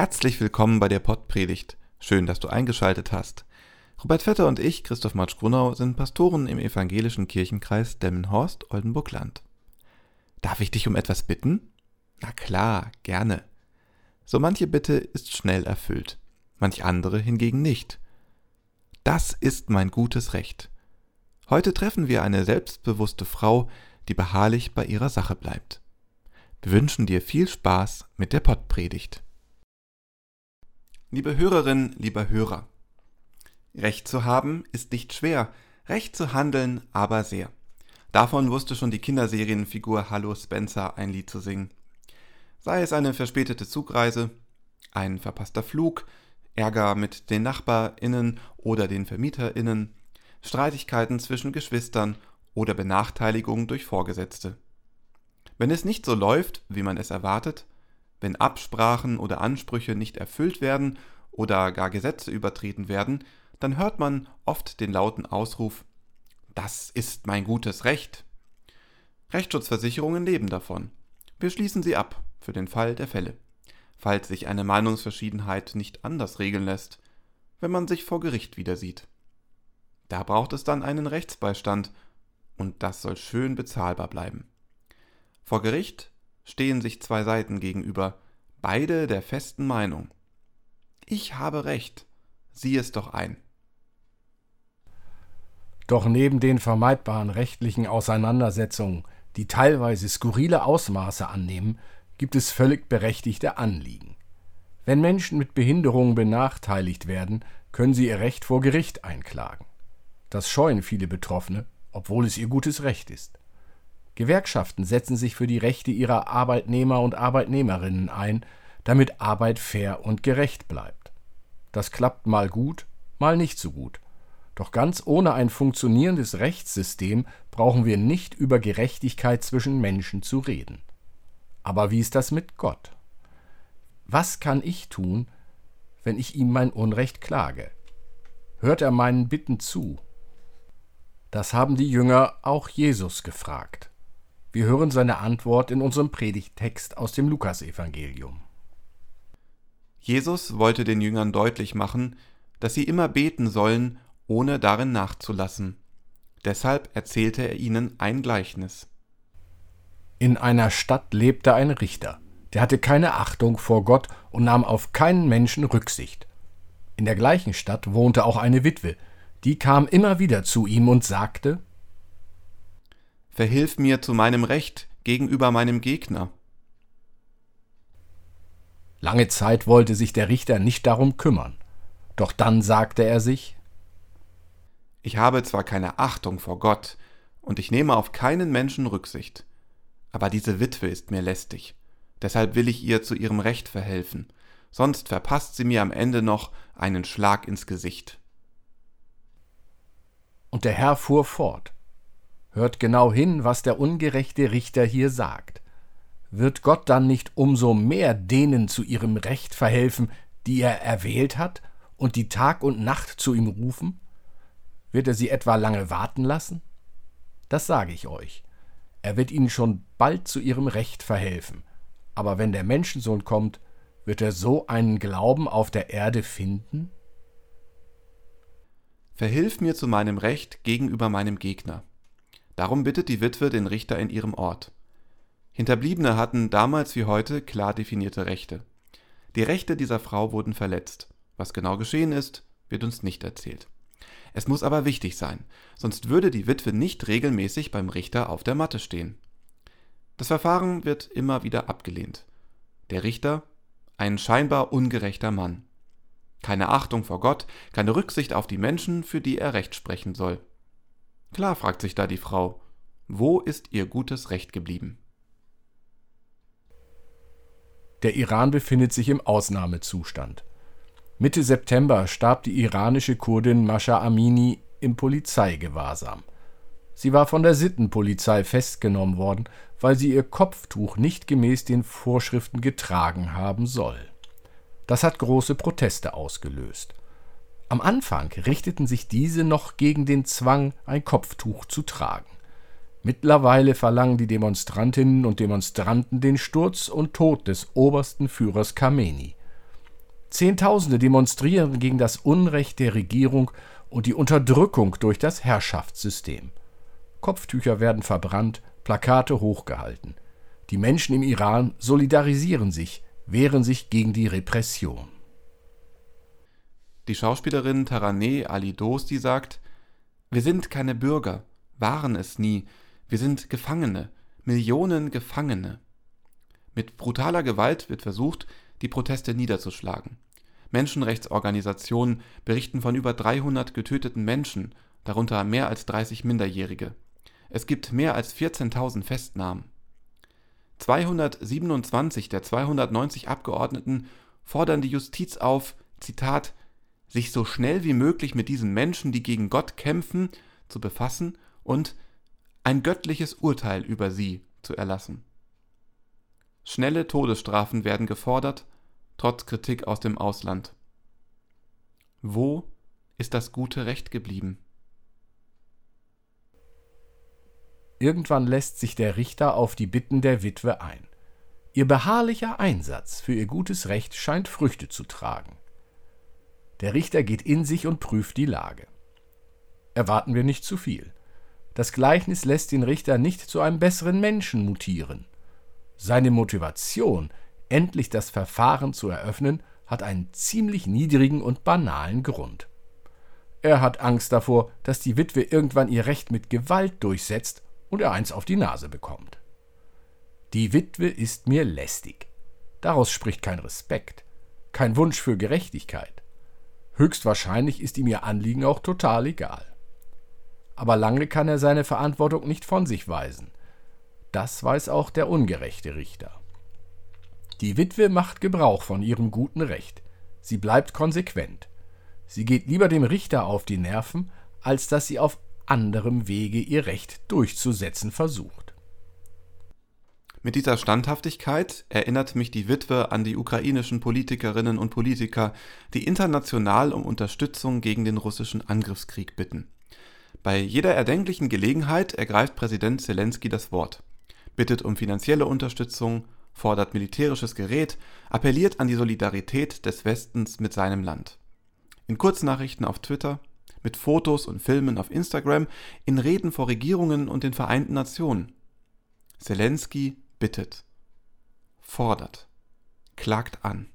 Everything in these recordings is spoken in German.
Herzlich willkommen bei der Pottpredigt. Schön, dass du eingeschaltet hast. Robert Vetter und ich, Christoph Matsch-Grunau, sind Pastoren im evangelischen Kirchenkreis Delmenhorst-Oldenburg-Land. Darf ich dich um etwas bitten? Na klar, gerne. So manche Bitte ist schnell erfüllt, manch andere hingegen nicht. Das ist mein gutes Recht. Heute treffen wir eine selbstbewusste Frau, die beharrlich bei ihrer Sache bleibt. Wir wünschen dir viel Spaß mit der Pottpredigt. Liebe Hörerin, lieber Hörer, Recht zu haben ist nicht schwer, Recht zu handeln aber sehr. Davon wusste schon die Kinderserienfigur Hallo Spencer ein Lied zu singen. Sei es eine verspätete Zugreise, ein verpasster Flug, Ärger mit den Nachbarinnen oder den Vermieterinnen, Streitigkeiten zwischen Geschwistern oder Benachteiligung durch Vorgesetzte. Wenn es nicht so läuft, wie man es erwartet, wenn Absprachen oder Ansprüche nicht erfüllt werden oder gar Gesetze übertreten werden, dann hört man oft den lauten Ausruf Das ist mein gutes Recht. Rechtsschutzversicherungen leben davon. Wir schließen sie ab für den Fall der Fälle, falls sich eine Meinungsverschiedenheit nicht anders regeln lässt, wenn man sich vor Gericht wieder sieht. Da braucht es dann einen Rechtsbeistand, und das soll schön bezahlbar bleiben. Vor Gericht stehen sich zwei Seiten gegenüber, beide der festen Meinung. Ich habe recht, sieh es doch ein. Doch neben den vermeidbaren rechtlichen Auseinandersetzungen, die teilweise skurrile Ausmaße annehmen, gibt es völlig berechtigte Anliegen. Wenn Menschen mit Behinderungen benachteiligt werden, können sie ihr Recht vor Gericht einklagen. Das scheuen viele Betroffene, obwohl es ihr gutes Recht ist. Gewerkschaften setzen sich für die Rechte ihrer Arbeitnehmer und Arbeitnehmerinnen ein, damit Arbeit fair und gerecht bleibt. Das klappt mal gut, mal nicht so gut. Doch ganz ohne ein funktionierendes Rechtssystem brauchen wir nicht über Gerechtigkeit zwischen Menschen zu reden. Aber wie ist das mit Gott? Was kann ich tun, wenn ich ihm mein Unrecht klage? Hört er meinen Bitten zu? Das haben die Jünger auch Jesus gefragt. Wir hören seine Antwort in unserem Predigttext aus dem Lukasevangelium. Jesus wollte den Jüngern deutlich machen, dass sie immer beten sollen, ohne darin nachzulassen. Deshalb erzählte er ihnen ein Gleichnis. In einer Stadt lebte ein Richter, der hatte keine Achtung vor Gott und nahm auf keinen Menschen Rücksicht. In der gleichen Stadt wohnte auch eine Witwe, die kam immer wieder zu ihm und sagte Verhilf mir zu meinem Recht gegenüber meinem Gegner. Lange Zeit wollte sich der Richter nicht darum kümmern, doch dann sagte er sich Ich habe zwar keine Achtung vor Gott, und ich nehme auf keinen Menschen Rücksicht, aber diese Witwe ist mir lästig, deshalb will ich ihr zu ihrem Recht verhelfen, sonst verpasst sie mir am Ende noch einen Schlag ins Gesicht. Und der Herr fuhr fort Hört genau hin, was der ungerechte Richter hier sagt. Wird Gott dann nicht umso mehr denen zu ihrem Recht verhelfen, die er erwählt hat und die Tag und Nacht zu ihm rufen? Wird er sie etwa lange warten lassen? Das sage ich euch. Er wird ihnen schon bald zu ihrem Recht verhelfen. Aber wenn der Menschensohn kommt, wird er so einen Glauben auf der Erde finden? Verhilf mir zu meinem Recht gegenüber meinem Gegner. Darum bittet die Witwe den Richter in ihrem Ort. Hinterbliebene hatten damals wie heute klar definierte Rechte. Die Rechte dieser Frau wurden verletzt. Was genau geschehen ist, wird uns nicht erzählt. Es muss aber wichtig sein, sonst würde die Witwe nicht regelmäßig beim Richter auf der Matte stehen. Das Verfahren wird immer wieder abgelehnt. Der Richter, ein scheinbar ungerechter Mann. Keine Achtung vor Gott, keine Rücksicht auf die Menschen, für die er Recht sprechen soll. Klar, fragt sich da die Frau, wo ist ihr gutes Recht geblieben? Der Iran befindet sich im Ausnahmezustand. Mitte September starb die iranische Kurdin Mascha Amini im Polizeigewahrsam. Sie war von der Sittenpolizei festgenommen worden, weil sie ihr Kopftuch nicht gemäß den Vorschriften getragen haben soll. Das hat große Proteste ausgelöst. Am Anfang richteten sich diese noch gegen den Zwang, ein Kopftuch zu tragen. Mittlerweile verlangen die Demonstrantinnen und Demonstranten den Sturz und Tod des obersten Führers Khamenei. Zehntausende demonstrieren gegen das Unrecht der Regierung und die Unterdrückung durch das Herrschaftssystem. Kopftücher werden verbrannt, Plakate hochgehalten. Die Menschen im Iran solidarisieren sich, wehren sich gegen die Repression. Die Schauspielerin Taraneh Ali Dosti sagt, wir sind keine Bürger, waren es nie, wir sind Gefangene, Millionen Gefangene. Mit brutaler Gewalt wird versucht, die Proteste niederzuschlagen. Menschenrechtsorganisationen berichten von über 300 getöteten Menschen, darunter mehr als 30 Minderjährige. Es gibt mehr als 14.000 Festnahmen. 227 der 290 Abgeordneten fordern die Justiz auf, Zitat, sich so schnell wie möglich mit diesen Menschen, die gegen Gott kämpfen, zu befassen und ein göttliches Urteil über sie zu erlassen. Schnelle Todesstrafen werden gefordert, trotz Kritik aus dem Ausland. Wo ist das gute Recht geblieben? Irgendwann lässt sich der Richter auf die Bitten der Witwe ein. Ihr beharrlicher Einsatz für ihr gutes Recht scheint Früchte zu tragen. Der Richter geht in sich und prüft die Lage. Erwarten wir nicht zu viel. Das Gleichnis lässt den Richter nicht zu einem besseren Menschen mutieren. Seine Motivation, endlich das Verfahren zu eröffnen, hat einen ziemlich niedrigen und banalen Grund. Er hat Angst davor, dass die Witwe irgendwann ihr Recht mit Gewalt durchsetzt und er eins auf die Nase bekommt. Die Witwe ist mir lästig. Daraus spricht kein Respekt, kein Wunsch für Gerechtigkeit. Höchstwahrscheinlich ist ihm ihr Anliegen auch total egal. Aber lange kann er seine Verantwortung nicht von sich weisen. Das weiß auch der ungerechte Richter. Die Witwe macht Gebrauch von ihrem guten Recht. Sie bleibt konsequent. Sie geht lieber dem Richter auf die Nerven, als dass sie auf anderem Wege ihr Recht durchzusetzen versucht. Mit dieser Standhaftigkeit erinnert mich die Witwe an die ukrainischen Politikerinnen und Politiker, die international um Unterstützung gegen den russischen Angriffskrieg bitten. Bei jeder erdenklichen Gelegenheit ergreift Präsident Zelensky das Wort, bittet um finanzielle Unterstützung, fordert militärisches Gerät, appelliert an die Solidarität des Westens mit seinem Land. In Kurznachrichten auf Twitter, mit Fotos und Filmen auf Instagram, in Reden vor Regierungen und den Vereinten Nationen. Zelensky bittet, fordert, klagt an.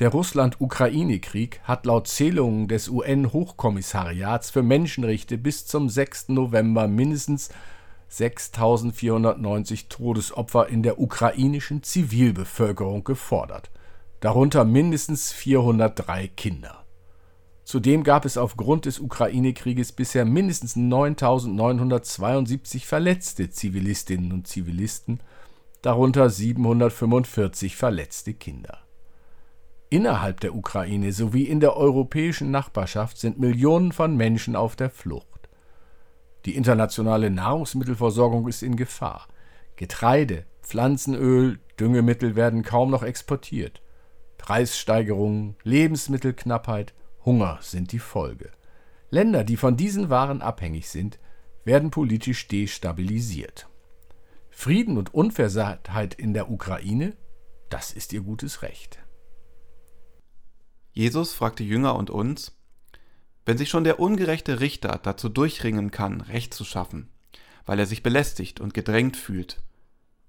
Der Russland-Ukraine-Krieg hat laut Zählungen des UN-Hochkommissariats für Menschenrechte bis zum 6. November mindestens 6.490 Todesopfer in der ukrainischen Zivilbevölkerung gefordert darunter mindestens 403 Kinder. Zudem gab es aufgrund des Ukraine-Krieges bisher mindestens 9.972 verletzte Zivilistinnen und Zivilisten, darunter 745 verletzte Kinder. Innerhalb der Ukraine sowie in der europäischen Nachbarschaft sind Millionen von Menschen auf der Flucht. Die internationale Nahrungsmittelversorgung ist in Gefahr. Getreide, Pflanzenöl, Düngemittel werden kaum noch exportiert. Preissteigerungen, Lebensmittelknappheit, Hunger sind die Folge. Länder, die von diesen Waren abhängig sind, werden politisch destabilisiert. Frieden und Unversehrtheit in der Ukraine, das ist ihr gutes Recht. Jesus fragt die Jünger und uns, wenn sich schon der ungerechte Richter dazu durchringen kann, Recht zu schaffen, weil er sich belästigt und gedrängt fühlt,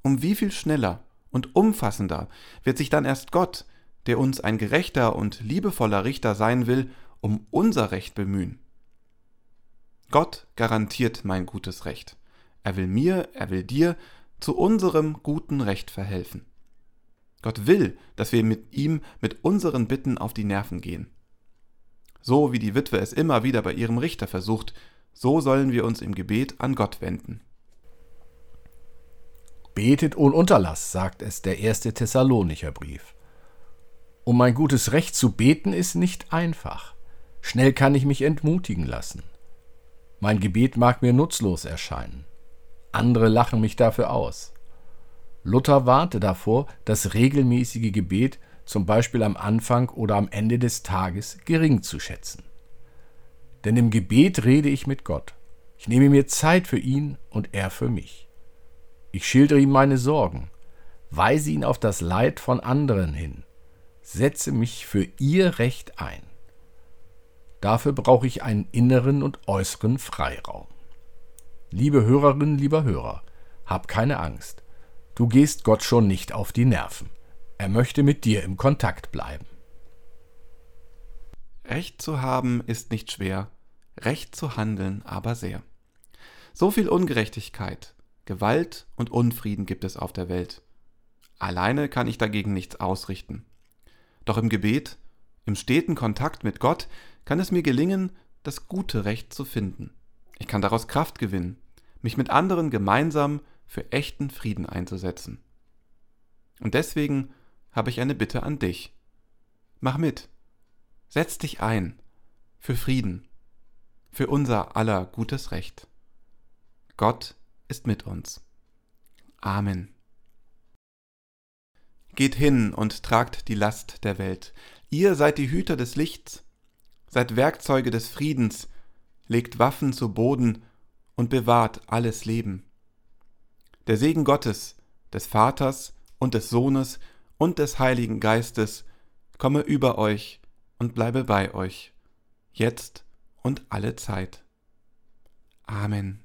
um wie viel schneller und umfassender wird sich dann erst Gott, der uns ein gerechter und liebevoller Richter sein will, um unser Recht bemühen. Gott garantiert mein gutes Recht. Er will mir, er will dir zu unserem guten Recht verhelfen. Gott will, dass wir mit ihm mit unseren Bitten auf die Nerven gehen. So wie die Witwe es immer wieder bei ihrem Richter versucht, so sollen wir uns im Gebet an Gott wenden. Betet ohne Unterlass, sagt es der erste Thessalonicher Brief. Um mein gutes Recht zu beten ist nicht einfach. Schnell kann ich mich entmutigen lassen. Mein Gebet mag mir nutzlos erscheinen. Andere lachen mich dafür aus. Luther warnte davor, das regelmäßige Gebet zum Beispiel am Anfang oder am Ende des Tages gering zu schätzen. Denn im Gebet rede ich mit Gott. Ich nehme mir Zeit für ihn und er für mich. Ich schildere ihm meine Sorgen, weise ihn auf das Leid von anderen hin, setze mich für ihr Recht ein. Dafür brauche ich einen inneren und äußeren Freiraum. Liebe Hörerin, lieber Hörer, hab keine Angst. Du gehst Gott schon nicht auf die Nerven. Er möchte mit dir im Kontakt bleiben. Recht zu haben ist nicht schwer, Recht zu handeln aber sehr. So viel Ungerechtigkeit, Gewalt und Unfrieden gibt es auf der Welt. Alleine kann ich dagegen nichts ausrichten. Doch im Gebet, im steten Kontakt mit Gott, kann es mir gelingen, das gute Recht zu finden. Ich kann daraus Kraft gewinnen, mich mit anderen gemeinsam für echten Frieden einzusetzen. Und deswegen habe ich eine Bitte an dich. Mach mit. Setz dich ein für Frieden, für unser aller gutes Recht. Gott ist mit uns. Amen. Geht hin und tragt die Last der Welt. Ihr seid die Hüter des Lichts, seid Werkzeuge des Friedens, legt Waffen zu Boden und bewahrt alles Leben. Der Segen Gottes, des Vaters und des Sohnes und des Heiligen Geistes komme über euch und bleibe bei euch, jetzt und alle Zeit. Amen.